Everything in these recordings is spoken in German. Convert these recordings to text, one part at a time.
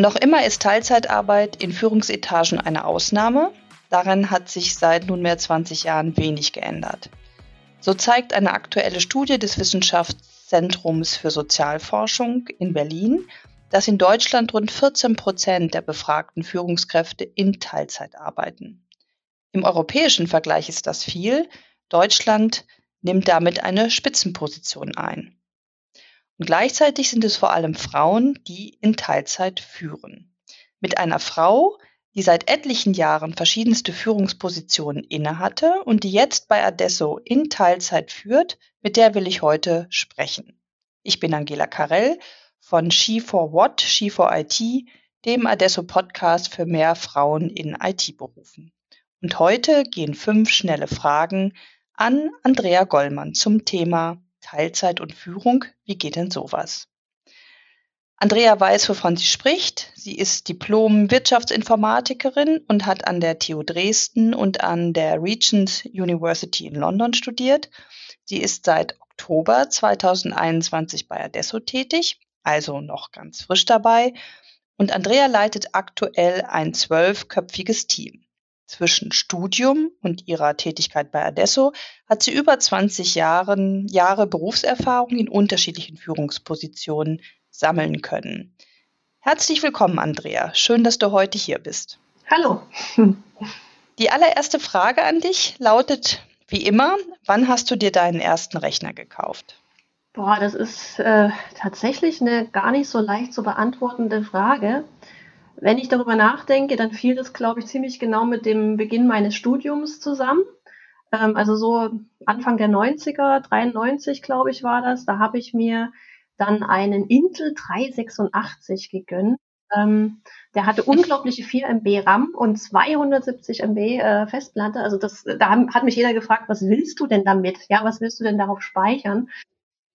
Noch immer ist Teilzeitarbeit in Führungsetagen eine Ausnahme. Daran hat sich seit nunmehr 20 Jahren wenig geändert. So zeigt eine aktuelle Studie des Wissenschaftszentrums für Sozialforschung in Berlin, dass in Deutschland rund 14 Prozent der befragten Führungskräfte in Teilzeit arbeiten. Im europäischen Vergleich ist das viel. Deutschland nimmt damit eine Spitzenposition ein. Und gleichzeitig sind es vor allem Frauen, die in Teilzeit führen. Mit einer Frau, die seit etlichen Jahren verschiedenste Führungspositionen innehatte und die jetzt bei Adesso in Teilzeit führt, mit der will ich heute sprechen. Ich bin Angela Karell von She for What, She for IT, dem Adesso Podcast für mehr Frauen in IT-Berufen. Und heute gehen fünf schnelle Fragen an Andrea Gollmann zum Thema Teilzeit und Führung. Wie geht denn sowas? Andrea weiß, wovon sie spricht. Sie ist Diplom-Wirtschaftsinformatikerin und hat an der TU Dresden und an der Regent University in London studiert. Sie ist seit Oktober 2021 bei Adesso tätig, also noch ganz frisch dabei. Und Andrea leitet aktuell ein zwölfköpfiges Team. Zwischen Studium und ihrer Tätigkeit bei Adesso hat sie über 20 Jahren, Jahre Berufserfahrung in unterschiedlichen Führungspositionen sammeln können. Herzlich willkommen, Andrea. Schön, dass du heute hier bist. Hallo. Die allererste Frage an dich lautet wie immer, wann hast du dir deinen ersten Rechner gekauft? Boah, das ist äh, tatsächlich eine gar nicht so leicht zu beantwortende Frage. Wenn ich darüber nachdenke, dann fiel das, glaube ich, ziemlich genau mit dem Beginn meines Studiums zusammen. Ähm, also so Anfang der 90er, 93, glaube ich, war das. Da habe ich mir dann einen Intel 386 gegönnt. Ähm, der hatte unglaubliche 4 MB RAM und 270 MB äh, Festplatte. Also das, da hat mich jeder gefragt, was willst du denn damit? Ja, was willst du denn darauf speichern?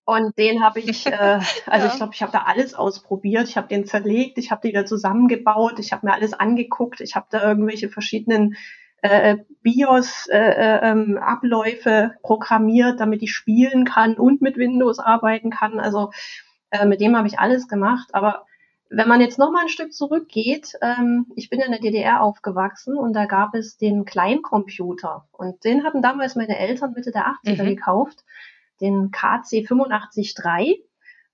Und den habe ich, äh, also ja. ich glaube, ich habe da alles ausprobiert. Ich habe den zerlegt, ich habe den wieder zusammengebaut, ich habe mir alles angeguckt, ich habe da irgendwelche verschiedenen äh, BIOS-Abläufe äh, äh, ähm, programmiert, damit ich spielen kann und mit Windows arbeiten kann. Also äh, mit dem habe ich alles gemacht. Aber wenn man jetzt noch mal ein Stück zurückgeht, ähm, ich bin in der DDR aufgewachsen und da gab es den Kleincomputer und den hatten damals meine Eltern Mitte der 80er mhm. gekauft den KC 853.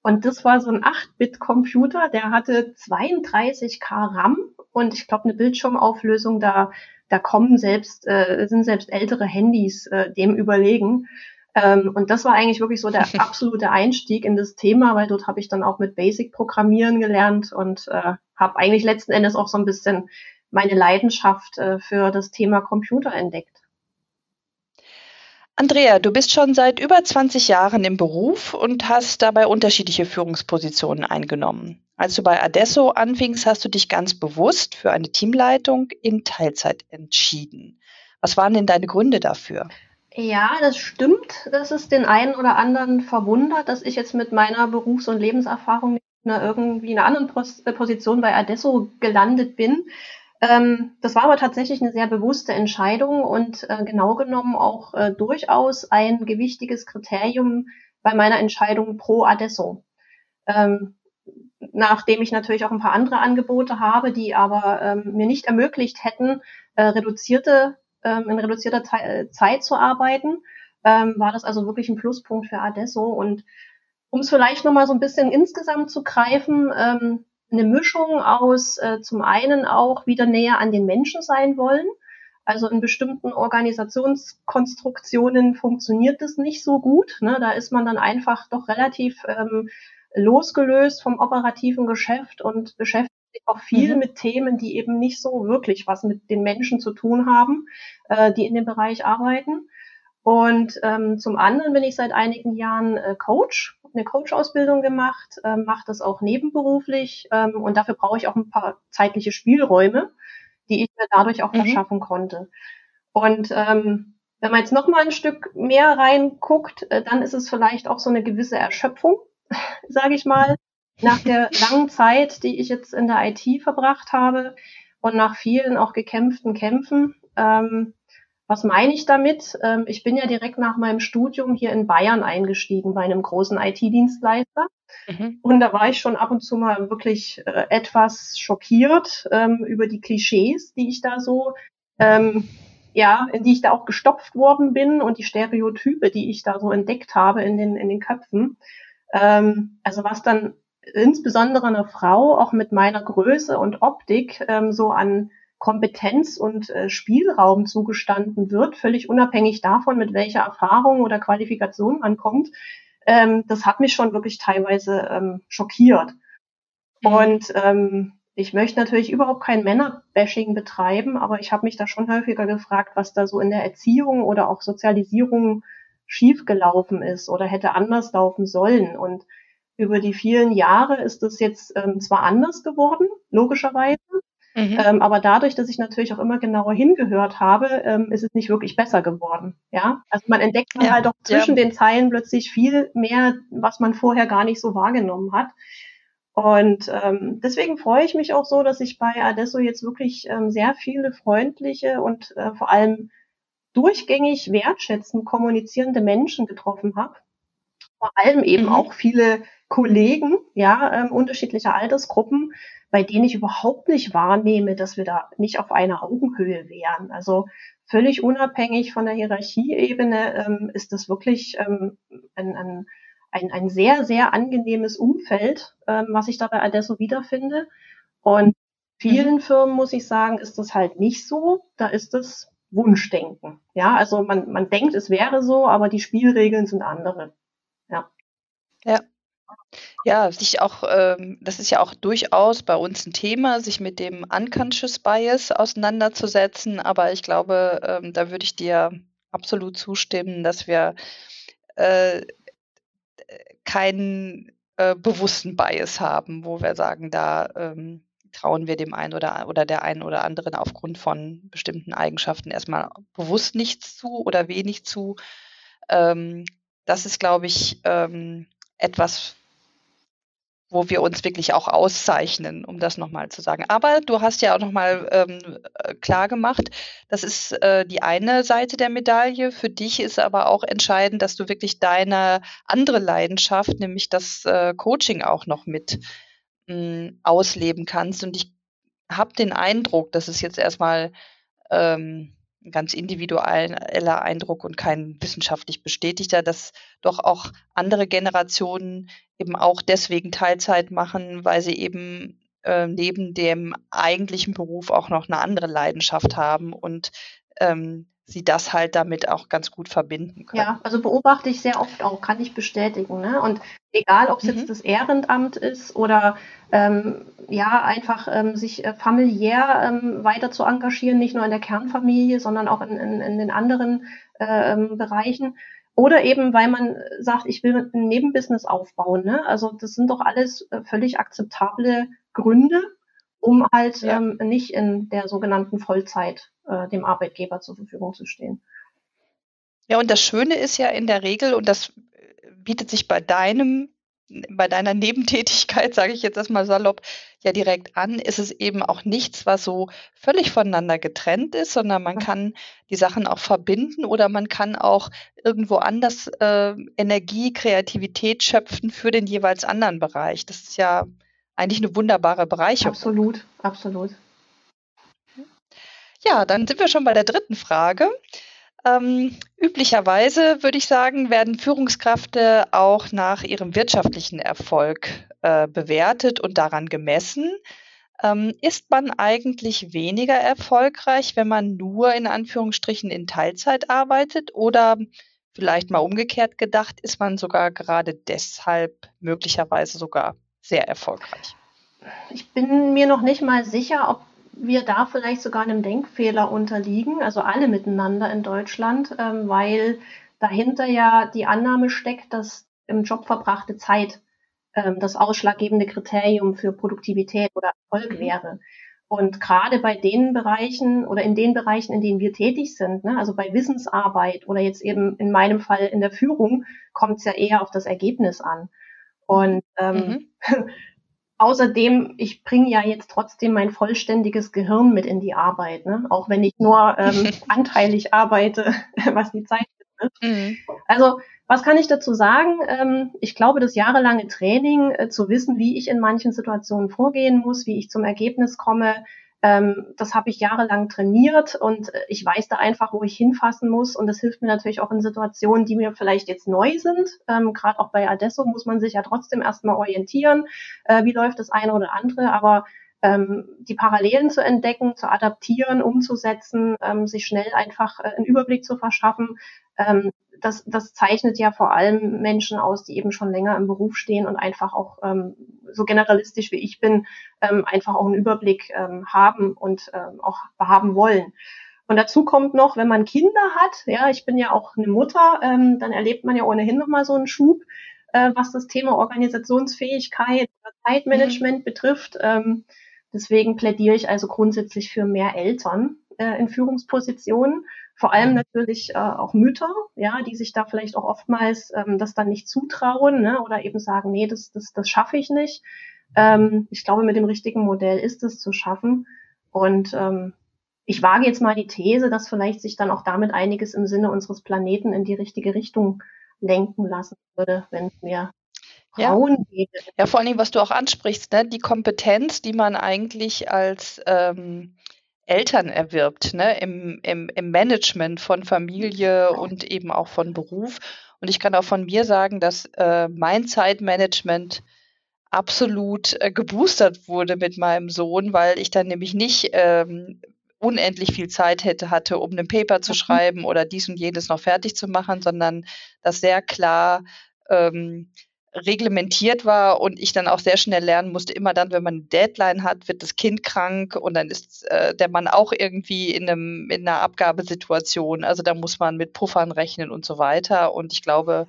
Und das war so ein 8-Bit-Computer, der hatte 32K RAM und ich glaube eine Bildschirmauflösung, da, da kommen selbst, äh, sind selbst ältere Handys äh, dem überlegen. Ähm, und das war eigentlich wirklich so der absolute Einstieg in das Thema, weil dort habe ich dann auch mit Basic Programmieren gelernt und äh, habe eigentlich letzten Endes auch so ein bisschen meine Leidenschaft äh, für das Thema Computer entdeckt. Andrea, du bist schon seit über 20 Jahren im Beruf und hast dabei unterschiedliche Führungspositionen eingenommen. Als du bei Adesso anfingst, hast du dich ganz bewusst für eine Teamleitung in Teilzeit entschieden. Was waren denn deine Gründe dafür? Ja, das stimmt, dass es den einen oder anderen verwundert, dass ich jetzt mit meiner Berufs- und Lebenserfahrung in einer irgendwie in einer anderen Position bei Adesso gelandet bin. Ähm, das war aber tatsächlich eine sehr bewusste Entscheidung und äh, genau genommen auch äh, durchaus ein gewichtiges Kriterium bei meiner Entscheidung pro Adesso. Ähm, nachdem ich natürlich auch ein paar andere Angebote habe, die aber ähm, mir nicht ermöglicht hätten, äh, reduzierte, ähm, in reduzierter Te Zeit zu arbeiten, ähm, war das also wirklich ein Pluspunkt für Adesso. Und um es vielleicht nochmal so ein bisschen insgesamt zu greifen, ähm, eine Mischung aus äh, zum einen auch wieder näher an den Menschen sein wollen. Also in bestimmten Organisationskonstruktionen funktioniert das nicht so gut. Ne? Da ist man dann einfach doch relativ ähm, losgelöst vom operativen Geschäft und beschäftigt sich auch viel mhm. mit Themen, die eben nicht so wirklich was mit den Menschen zu tun haben, äh, die in dem Bereich arbeiten. Und ähm, zum anderen bin ich seit einigen Jahren äh, Coach eine Coach-Ausbildung gemacht, ähm, mache das auch nebenberuflich ähm, und dafür brauche ich auch ein paar zeitliche Spielräume, die ich mir dadurch auch mhm. verschaffen konnte. Und ähm, wenn man jetzt noch mal ein Stück mehr reinguckt, äh, dann ist es vielleicht auch so eine gewisse Erschöpfung, sage ich mal, nach der langen Zeit, die ich jetzt in der IT verbracht habe und nach vielen auch gekämpften Kämpfen. Ähm, Was meine ich damit? Ähm, ich bin ja direkt nach meinem Studium hier in Bayern eingestiegen bei einem großen IT-Dienstleister. Mhm. Und da war ich schon ab und zu mal wirklich äh, etwas schockiert ähm, über die Klischees, die ich da so, ähm, ja, in die ich da auch gestopft worden bin und die Stereotype, die ich da so entdeckt habe in den, in den Köpfen. Ähm, also was dann insbesondere einer Frau auch mit meiner Größe und Optik ähm, so an Kompetenz und äh, Spielraum zugestanden wird, völlig unabhängig davon, mit welcher Erfahrung oder Qualifikation man kommt, ähm, das hat mich schon wirklich teilweise ähm, schockiert. Mhm. Und ähm, ich möchte natürlich überhaupt kein Männerbashing betreiben, aber ich habe mich da schon häufiger gefragt, was da so in der Erziehung oder auch Sozialisierung schiefgelaufen ist oder hätte anders laufen sollen. Und über die vielen Jahre ist es jetzt ähm, zwar anders geworden, logischerweise, Mhm. Ähm, aber dadurch, dass ich natürlich auch immer genauer hingehört habe, ähm, ist es nicht wirklich besser geworden. Ja, also man entdeckt ja, halt auch zwischen ja. den Zeilen plötzlich viel mehr, was man vorher gar nicht so wahrgenommen hat. Und ähm, deswegen freue ich mich auch so, dass ich bei Adesso jetzt wirklich ähm, sehr viele freundliche und äh, vor allem durchgängig wertschätzend kommunizierende Menschen getroffen habe. Vor allem eben mhm. auch viele Kollegen, ja, ähm, unterschiedlicher Altersgruppen, bei denen ich überhaupt nicht wahrnehme, dass wir da nicht auf einer Augenhöhe wären. Also völlig unabhängig von der Hierarchieebene ähm, ist das wirklich ähm, ein, ein, ein, ein sehr, sehr angenehmes Umfeld, ähm, was ich da bei Adesso wiederfinde. Und vielen mhm. Firmen, muss ich sagen, ist das halt nicht so. Da ist es Wunschdenken. Ja, also man, man denkt, es wäre so, aber die Spielregeln sind andere. Ja. Ja, ja, sich auch, ähm, das ist ja auch durchaus bei uns ein Thema, sich mit dem Unconscious Bias auseinanderzusetzen. Aber ich glaube, ähm, da würde ich dir absolut zustimmen, dass wir äh, keinen äh, bewussten Bias haben, wo wir sagen, da ähm, trauen wir dem einen oder, oder der einen oder anderen aufgrund von bestimmten Eigenschaften erstmal bewusst nichts zu oder wenig zu. Ähm, das ist, glaube ich, ähm, etwas, wo wir uns wirklich auch auszeichnen, um das nochmal zu sagen. Aber du hast ja auch nochmal ähm, äh, klar gemacht, das ist äh, die eine Seite der Medaille. Für dich ist aber auch entscheidend, dass du wirklich deine andere Leidenschaft, nämlich das äh, Coaching auch noch mit mh, hm, ausleben kannst. Und ich habe den Eindruck, dass es jetzt erstmal ähm, ein ganz individueller Eindruck und kein wissenschaftlich bestätigter, dass doch auch andere Generationen eben auch deswegen Teilzeit machen, weil sie eben äh, neben dem eigentlichen Beruf auch noch eine andere Leidenschaft haben und ähm, sie das halt damit auch ganz gut verbinden können. Ja, also beobachte ich sehr oft auch, kann ich bestätigen. Ne? Und egal, ob es mhm. jetzt das Ehrenamt ist oder ähm, ja, einfach ähm, sich äh, familiär ähm, weiter zu engagieren, nicht nur in der Kernfamilie, sondern auch in, in, in den anderen äh, ähm, Bereichen. Oder eben, weil man sagt, ich will ein Nebenbusiness aufbauen. Ne? Also das sind doch alles äh, völlig akzeptable Gründe, um halt ja. ähm, nicht in der sogenannten Vollzeit äh, dem Arbeitgeber zur Verfügung zu stehen. Ja, und das Schöne ist ja in der Regel, und das bietet sich bei deinem, bei deiner Nebentätigkeit, sage ich jetzt erstmal salopp, ja direkt an, ist es eben auch nichts, was so völlig voneinander getrennt ist, sondern man kann die Sachen auch verbinden oder man kann auch irgendwo anders äh, Energie, Kreativität schöpfen für den jeweils anderen Bereich. Das ist ja eigentlich eine wunderbare Bereicherung. Absolut, absolut. Ja, dann sind wir schon bei der dritten Frage. Ähm, üblicherweise würde ich sagen, werden Führungskräfte auch nach ihrem wirtschaftlichen Erfolg äh, bewertet und daran gemessen. Ähm, ist man eigentlich weniger erfolgreich, wenn man nur in Anführungsstrichen in Teilzeit arbeitet oder vielleicht mal umgekehrt gedacht, ist man sogar gerade deshalb möglicherweise sogar sehr erfolgreich? Ich bin mir noch nicht mal sicher, ob wir da vielleicht sogar einem Denkfehler unterliegen, also alle miteinander in Deutschland, ähm, weil dahinter ja die Annahme steckt, dass im Job verbrachte Zeit ähm, das ausschlaggebende Kriterium für Produktivität oder Erfolg mhm. wäre. Und gerade bei den Bereichen oder in den Bereichen, in denen wir tätig sind, ne, also bei Wissensarbeit oder jetzt eben in meinem Fall in der Führung, kommt es ja eher auf das Ergebnis an. Und ähm, mhm. außerdem, ich bringe ja jetzt trotzdem mein vollständiges Gehirn mit in die Arbeit, ne? auch wenn ich nur ähm, anteilig arbeite, was die Zeit betrifft. Mhm. Also was kann ich dazu sagen? Ähm, ich glaube, das jahrelange Training, äh, zu wissen, wie ich in manchen Situationen vorgehen muss, wie ich zum Ergebnis komme, ähm, das habe ich jahrelang trainiert und äh, ich weiß da einfach, wo ich hinfassen muss. Und das hilft mir natürlich auch in Situationen, die mir vielleicht jetzt neu sind. Ähm, Gerade auch bei Adesso muss man sich ja trotzdem erstmal orientieren, äh, wie läuft das eine oder andere. Aber ähm, die Parallelen zu entdecken, zu adaptieren, umzusetzen, ähm, sich schnell einfach äh, einen Überblick zu verschaffen, ähm, das, das zeichnet ja vor allem Menschen aus, die eben schon länger im Beruf stehen und einfach auch ähm, so generalistisch wie ich bin, ähm, einfach auch einen Überblick ähm, haben und ähm, auch haben wollen. Und dazu kommt noch, wenn man Kinder hat, ja, ich bin ja auch eine Mutter, ähm, dann erlebt man ja ohnehin nochmal so einen Schub, äh, was das Thema Organisationsfähigkeit, Zeitmanagement mhm. betrifft. Ähm, deswegen plädiere ich also grundsätzlich für mehr Eltern äh, in Führungspositionen vor allem natürlich äh, auch Mütter, ja, die sich da vielleicht auch oftmals ähm, das dann nicht zutrauen ne, oder eben sagen, nee, das, das, das schaffe ich nicht. Ähm, ich glaube, mit dem richtigen Modell ist es zu schaffen. Und ähm, ich wage jetzt mal die These, dass vielleicht sich dann auch damit einiges im Sinne unseres Planeten in die richtige Richtung lenken lassen würde, wenn es mehr Frauen ja. gäbe. Ja, vor allen Dingen, was du auch ansprichst, ne, die Kompetenz, die man eigentlich als ähm, Eltern erwirbt, ne, im, im, im Management von Familie und eben auch von Beruf. Und ich kann auch von mir sagen, dass äh, mein Zeitmanagement absolut äh, geboostert wurde mit meinem Sohn, weil ich dann nämlich nicht ähm, unendlich viel Zeit hätte, hatte, um ein Paper zu mhm. schreiben oder dies und jenes noch fertig zu machen, sondern das sehr klar ähm, reglementiert war und ich dann auch sehr schnell lernen musste, immer dann, wenn man eine Deadline hat, wird das Kind krank und dann ist äh, der Mann auch irgendwie in, einem, in einer Abgabesituation. Also da muss man mit Puffern rechnen und so weiter. Und ich glaube,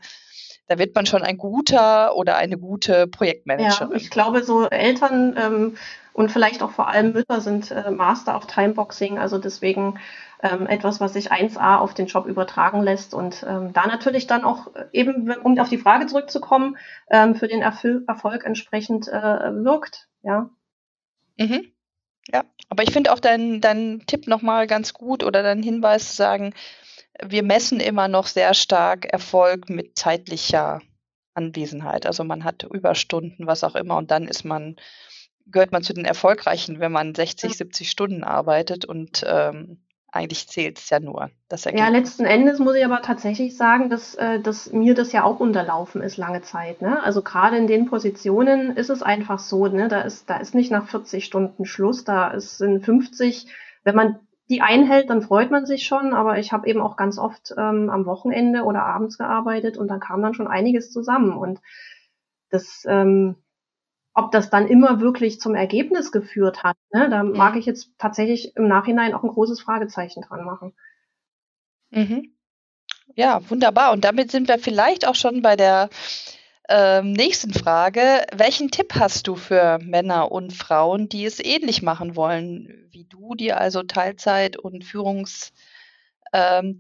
da wird man schon ein guter oder eine gute Projektmanagerin. Ja, ich glaube, so Eltern ähm, und vielleicht auch vor allem Mütter sind äh, Master of Timeboxing. Also deswegen ähm, etwas, was sich 1a auf den Job übertragen lässt und ähm, da natürlich dann auch äh, eben, um auf die Frage zurückzukommen, ähm, für den Erfol Erfolg entsprechend äh, wirkt. Ja. Mhm. Ja, aber ich finde auch deinen dein Tipp nochmal ganz gut oder deinen Hinweis zu sagen, wir messen immer noch sehr stark Erfolg mit zeitlicher Anwesenheit. Also man hat Überstunden, was auch immer, und dann ist man, gehört man zu den Erfolgreichen, wenn man 60, 70 Stunden arbeitet und ähm, eigentlich zählt es ja nur das Ergebnis. Ja, letzten Endes muss ich aber tatsächlich sagen, dass, äh, dass mir das ja auch unterlaufen ist lange Zeit. Ne? Also gerade in den Positionen ist es einfach so, ne? da, ist, da ist nicht nach 40 Stunden Schluss, da ist in 50, wenn man die einhält, dann freut man sich schon, aber ich habe eben auch ganz oft ähm, am Wochenende oder abends gearbeitet und da kam dann schon einiges zusammen. Und das ähm, ob das dann immer wirklich zum Ergebnis geführt hat, ne, da mhm. mag ich jetzt tatsächlich im Nachhinein auch ein großes Fragezeichen dran machen. Mhm. Ja, wunderbar. Und damit sind wir vielleicht auch schon bei der ähm, nächsten Frage. Welchen Tipp hast du für Männer und Frauen, die es ähnlich machen wollen wie du, die also Teilzeit und Führungs ähm,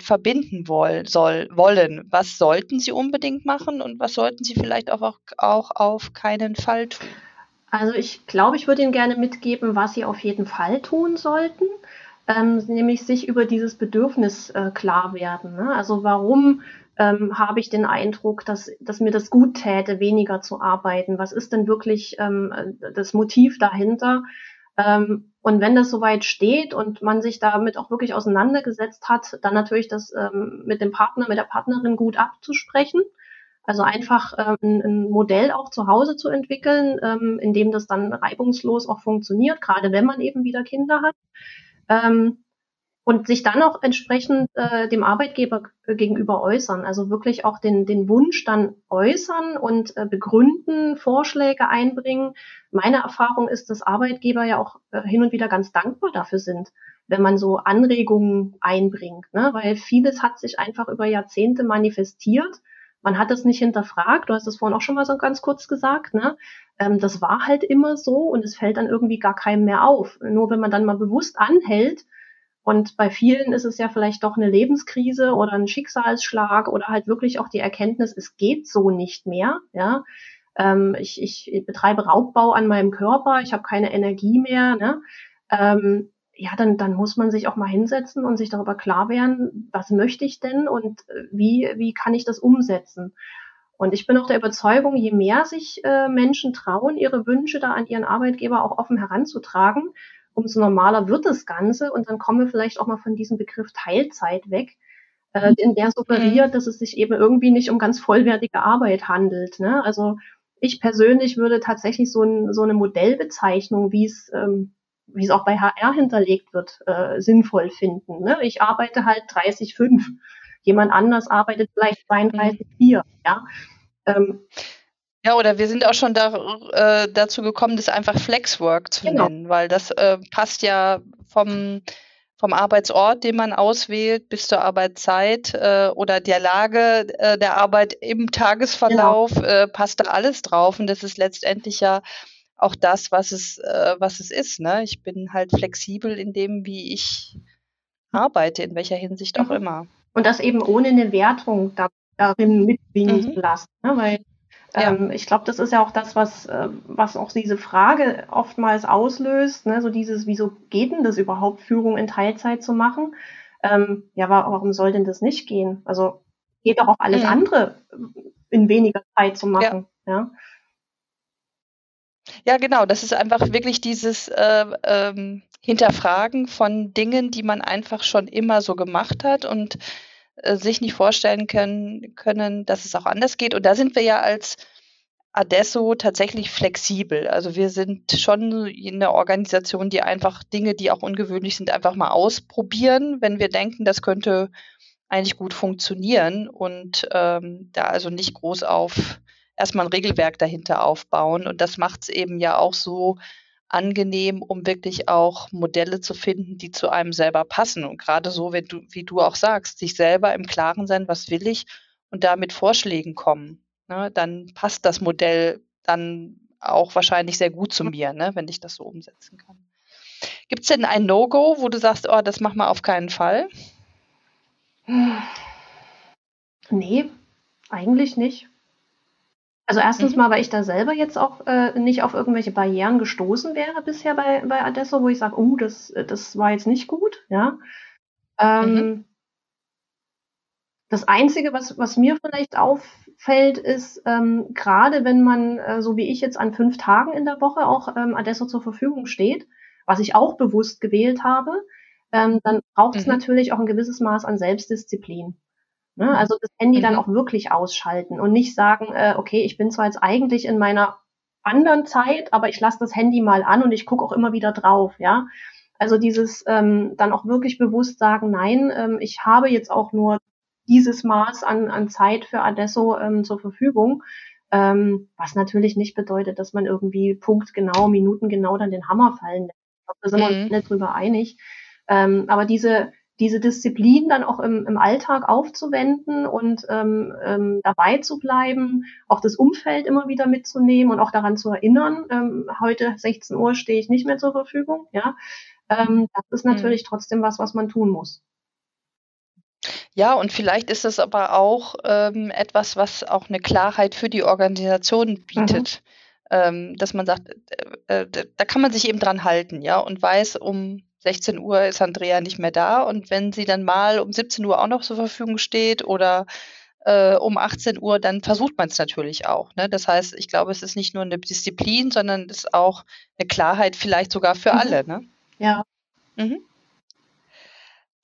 verbinden woll, soll, wollen. Was sollten sie unbedingt machen und was sollten sie vielleicht auch, auch auf keinen Fall tun? Also ich glaube, ich würde Ihnen gerne mitgeben, was Sie auf jeden Fall tun sollten, ähm, nämlich sich über dieses Bedürfnis äh, klar werden. Ne? Also warum ähm, habe ich den Eindruck, dass, dass mir das gut täte, weniger zu arbeiten? Was ist denn wirklich ähm, das Motiv dahinter? Ähm, und wenn das soweit steht und man sich damit auch wirklich auseinandergesetzt hat, dann natürlich das ähm, mit dem Partner, mit der Partnerin gut abzusprechen. Also einfach ähm, ein Modell auch zu Hause zu entwickeln, ähm, in dem das dann reibungslos auch funktioniert, gerade wenn man eben wieder Kinder hat. Ähm, und sich dann auch entsprechend äh, dem Arbeitgeber gegenüber äußern. Also wirklich auch den, den Wunsch dann äußern und äh, begründen, Vorschläge einbringen. Meine Erfahrung ist, dass Arbeitgeber ja auch äh, hin und wieder ganz dankbar dafür sind, wenn man so Anregungen einbringt, ne? weil vieles hat sich einfach über Jahrzehnte manifestiert. Man hat es nicht hinterfragt. Du hast es vorhin auch schon mal so ganz kurz gesagt. Ne? Ähm, das war halt immer so und es fällt dann irgendwie gar keinem mehr auf. Nur wenn man dann mal bewusst anhält, und bei vielen ist es ja vielleicht doch eine Lebenskrise oder ein Schicksalsschlag oder halt wirklich auch die Erkenntnis, es geht so nicht mehr, ja. ähm, ich, ich betreibe Raubbau an meinem Körper, ich habe keine Energie mehr, ne? ähm, ja, dann, dann muss man sich auch mal hinsetzen und sich darüber klar werden, was möchte ich denn und äh, wie, wie kann ich das umsetzen. Und ich bin auch der Überzeugung, je mehr sich äh, Menschen trauen, ihre Wünsche da an ihren Arbeitgeber auch offen heranzutragen, umso normaler wird das Ganze. Und dann kommen wir vielleicht auch mal von diesem Begriff Teilzeit weg, äh, in der suggeriert, mhm. dass es sich eben irgendwie nicht um ganz vollwertige Arbeit handelt. Ne? Also ich persönlich würde tatsächlich so, ein, so eine Modellbezeichnung, wie es ähm, wie es auch bei HR hinterlegt wird, äh, sinnvoll finden. Ne? Ich arbeite halt 30,5. Jemand anders arbeitet vielleicht 32,4. Mhm. Ja. Ähm, ja, oder wir sind auch schon da, äh, dazu gekommen, das einfach Flexwork zu genau. nennen, weil das äh, passt ja vom, vom Arbeitsort, den man auswählt, bis zur Arbeitszeit äh, oder der Lage äh, der Arbeit im Tagesverlauf, genau. äh, passt da alles drauf. Und das ist letztendlich ja auch das, was es, äh, was es ist. Ne? Ich bin halt flexibel in dem, wie ich arbeite, in welcher Hinsicht auch mhm. immer. Und das eben ohne eine Wertung da, darin mitschwingen mhm. zu lassen. Ne? Weil ähm, ja. ich glaube, das ist ja auch das, was, äh, was auch diese Frage oftmals auslöst. Ne? So dieses, wieso geht denn das überhaupt, Führung in Teilzeit zu machen? Ähm, ja, warum soll denn das nicht gehen? Also geht doch auch alles mhm. andere in weniger Zeit zu machen. Ja. ja? Ja, genau. Das ist einfach wirklich dieses äh, ähm, Hinterfragen von Dingen, die man einfach schon immer so gemacht hat und äh, sich nicht vorstellen können, können, dass es auch anders geht. Und da sind wir ja als Adesso tatsächlich flexibel. Also wir sind schon eine Organisation, die einfach Dinge, die auch ungewöhnlich sind, einfach mal ausprobieren, wenn wir denken, das könnte eigentlich gut funktionieren und ähm, da also nicht groß auf erstmal ein Regelwerk dahinter aufbauen. Und das macht es eben ja auch so angenehm, um wirklich auch Modelle zu finden, die zu einem selber passen. Und gerade so, wenn du, wie du auch sagst, sich selber im Klaren sein, was will ich und da mit Vorschlägen kommen. Ne, dann passt das Modell dann auch wahrscheinlich sehr gut zu mir, ne, wenn ich das so umsetzen kann. Gibt es denn ein No-Go, wo du sagst, oh, das machen wir auf keinen Fall? Nee, eigentlich nicht. Also erstens mhm. mal, weil ich da selber jetzt auch äh, nicht auf irgendwelche Barrieren gestoßen wäre bisher bei, bei Adesso, wo ich sage, oh, das, das war jetzt nicht gut, ja. Ähm, mhm. Das Einzige, was, was mir vielleicht auffällt, ist, ähm, gerade wenn man, äh, so wie ich jetzt an fünf Tagen in der Woche auch ähm, Adesso zur Verfügung steht, was ich auch bewusst gewählt habe, ähm, dann braucht es mhm. natürlich auch ein gewisses Maß an Selbstdisziplin. Ne? Also das Handy mhm. dann auch wirklich ausschalten und nicht sagen, äh, okay, ich bin zwar jetzt eigentlich in meiner anderen Zeit, aber ich lasse das Handy mal an und ich gucke auch immer wieder drauf, ja. Also dieses ähm, dann auch wirklich bewusst sagen, nein, ähm, ich habe jetzt auch nur dieses Maß an, an Zeit für Adesso ähm, zur Verfügung. Ähm, was natürlich nicht bedeutet, dass man irgendwie punktgenau, minutengenau dann den Hammer fallen lässt. Da sind wir uns mhm. nicht drüber einig. Ähm, aber diese, diese Disziplin dann auch im, im Alltag aufzuwenden und ähm, ähm, dabei zu bleiben, auch das Umfeld immer wieder mitzunehmen und auch daran zu erinnern, ähm, heute 16 Uhr stehe ich nicht mehr zur Verfügung, ja, ähm, das ist mhm. natürlich mhm. trotzdem was, was man tun muss. Ja, und vielleicht ist es aber auch ähm, etwas, was auch eine Klarheit für die Organisation bietet. Mhm. Ähm, dass man sagt, äh, äh, da kann man sich eben dran halten, ja, und weiß, um 16 Uhr ist Andrea nicht mehr da und wenn sie dann mal um 17 Uhr auch noch zur Verfügung steht oder äh, um 18 Uhr, dann versucht man es natürlich auch. Ne? Das heißt, ich glaube, es ist nicht nur eine Disziplin, sondern es ist auch eine Klarheit vielleicht sogar für mhm. alle. Ne? Ja. Mhm.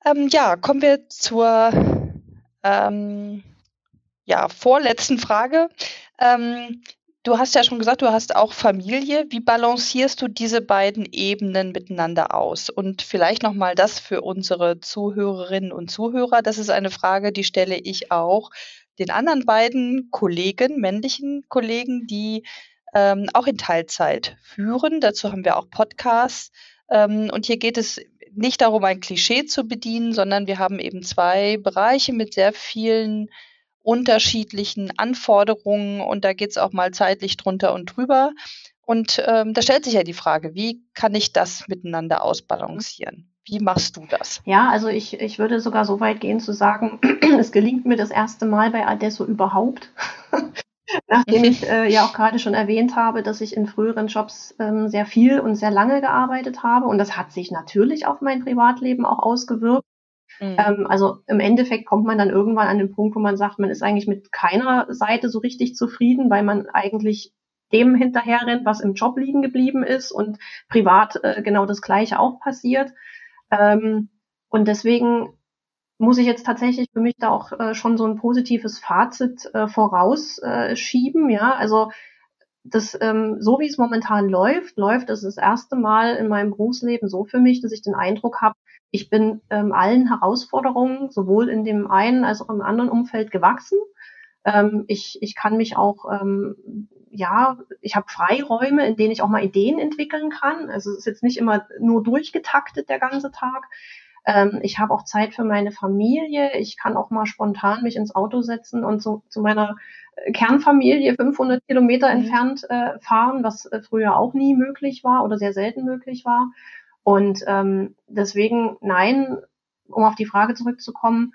Ähm, ja, kommen wir zur ähm, ja, vorletzten Frage. Ähm, Du hast ja schon gesagt, du hast auch Familie. Wie balancierst du diese beiden Ebenen miteinander aus? Und vielleicht nochmal das für unsere Zuhörerinnen und Zuhörer. Das ist eine Frage, die stelle ich auch den anderen beiden Kollegen, männlichen Kollegen, die ähm, auch in Teilzeit führen. Dazu haben wir auch Podcasts. Ähm, und hier geht es nicht darum, ein Klischee zu bedienen, sondern wir haben eben zwei Bereiche mit sehr vielen unterschiedlichen Anforderungen und da geht es auch mal zeitlich drunter und drüber. Und ähm, da stellt sich ja die Frage, wie kann ich das miteinander ausbalancieren? Wie machst du das? Ja, also ich, ich würde sogar so weit gehen zu sagen, es gelingt mir das erste Mal bei Adesso überhaupt. Nachdem ich äh, ja auch gerade schon erwähnt habe, dass ich in früheren Jobs ähm, sehr viel und sehr lange gearbeitet habe. Und das hat sich natürlich auf mein Privatleben auch ausgewirkt. Mhm. Ähm, also im Endeffekt kommt man dann irgendwann an den Punkt, wo man sagt, man ist eigentlich mit keiner Seite so richtig zufrieden, weil man eigentlich dem hinterherrennt, was im Job liegen geblieben ist und privat äh, genau das Gleiche auch passiert. Ähm, und deswegen muss ich jetzt tatsächlich für mich da auch äh, schon so ein positives Fazit äh, vorausschieben. Äh, ja, also das, ähm, so wie es momentan läuft, läuft es das erste Mal in meinem Berufsleben so für mich, dass ich den Eindruck habe, ich bin ähm, allen Herausforderungen sowohl in dem einen als auch im anderen Umfeld gewachsen. Ähm, ich, ich kann mich auch, ähm, ja, ich habe Freiräume, in denen ich auch mal Ideen entwickeln kann. Also es ist jetzt nicht immer nur durchgetaktet der ganze Tag. Ähm, ich habe auch Zeit für meine Familie. Ich kann auch mal spontan mich ins Auto setzen und so, zu meiner äh, Kernfamilie 500 Kilometer mhm. entfernt äh, fahren, was äh, früher auch nie möglich war oder sehr selten möglich war. Und ähm, deswegen, nein, um auf die Frage zurückzukommen,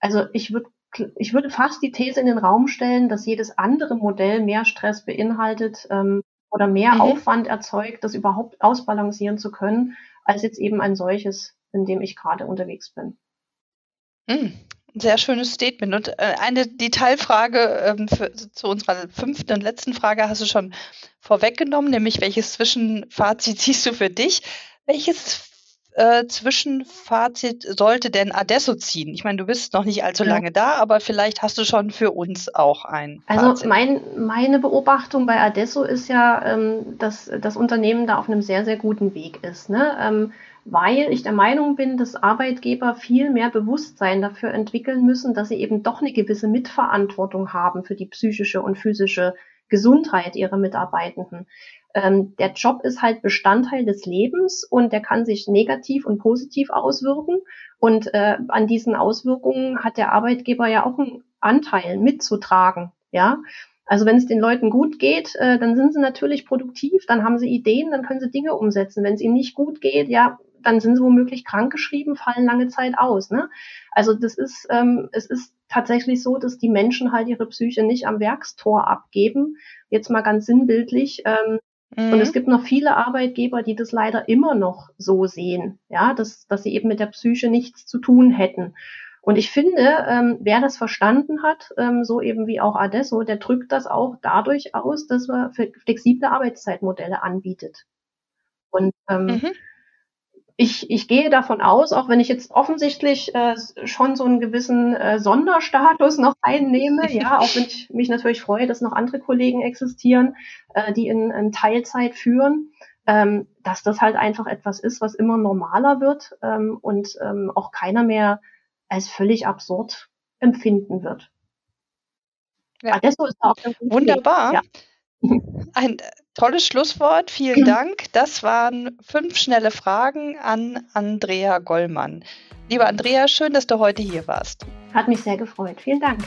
also ich würde ich würde fast die These in den Raum stellen, dass jedes andere Modell mehr Stress beinhaltet ähm, oder mehr mhm. Aufwand erzeugt, das überhaupt ausbalancieren zu können, als jetzt eben ein solches in dem ich gerade unterwegs bin. Hm, sehr schönes Statement. Und äh, eine Detailfrage ähm, für, zu unserer fünften und letzten Frage hast du schon vorweggenommen, nämlich welches Zwischenfazit siehst du für dich? Welches äh, Zwischenfazit sollte denn Adesso ziehen? Ich meine, du bist noch nicht allzu ja. lange da, aber vielleicht hast du schon für uns auch ein. Also Fazit. mein, meine Beobachtung bei Adesso ist ja, ähm, dass das Unternehmen da auf einem sehr, sehr guten Weg ist. Ne? Ähm, weil ich der Meinung bin, dass Arbeitgeber viel mehr Bewusstsein dafür entwickeln müssen, dass sie eben doch eine gewisse Mitverantwortung haben für die psychische und physische Gesundheit ihrer Mitarbeitenden. Ähm, der Job ist halt Bestandteil des Lebens und der kann sich negativ und positiv auswirken. Und äh, an diesen Auswirkungen hat der Arbeitgeber ja auch einen Anteil mitzutragen. Ja, also wenn es den Leuten gut geht, äh, dann sind sie natürlich produktiv, dann haben sie Ideen, dann können sie Dinge umsetzen. Wenn es ihnen nicht gut geht, ja, dann sind sie womöglich krankgeschrieben, fallen lange Zeit aus. Ne? Also das ist, ähm, es ist tatsächlich so, dass die Menschen halt ihre Psyche nicht am Werkstor abgeben. Jetzt mal ganz sinnbildlich. Ähm, mhm. Und es gibt noch viele Arbeitgeber, die das leider immer noch so sehen, ja, dass, dass sie eben mit der Psyche nichts zu tun hätten. Und ich finde, ähm, wer das verstanden hat, ähm, so eben wie auch Adesso, der drückt das auch dadurch aus, dass er flexible Arbeitszeitmodelle anbietet. Und ähm, mhm ich, ich gehe davon aus, auch wenn ich jetzt offensichtlich äh, schon so einen gewissen äh, Sonderstatus noch einnehme, ja, auch wenn ich mich natürlich freue, dass noch andere Kollegen existieren, äh, die in, in Teilzeit führen, ähm, dass das halt einfach etwas ist, was immer normaler wird ähm, und ähm, auch keiner mehr als völlig absurd empfinden wird. Ja. Adesso ist auch Wunderbar. Ja. Ein tolles Schlusswort. Vielen Dank. Das waren fünf schnelle Fragen an Andrea Gollmann. Lieber Andrea, schön, dass du heute hier warst. Hat mich sehr gefreut. Vielen Dank.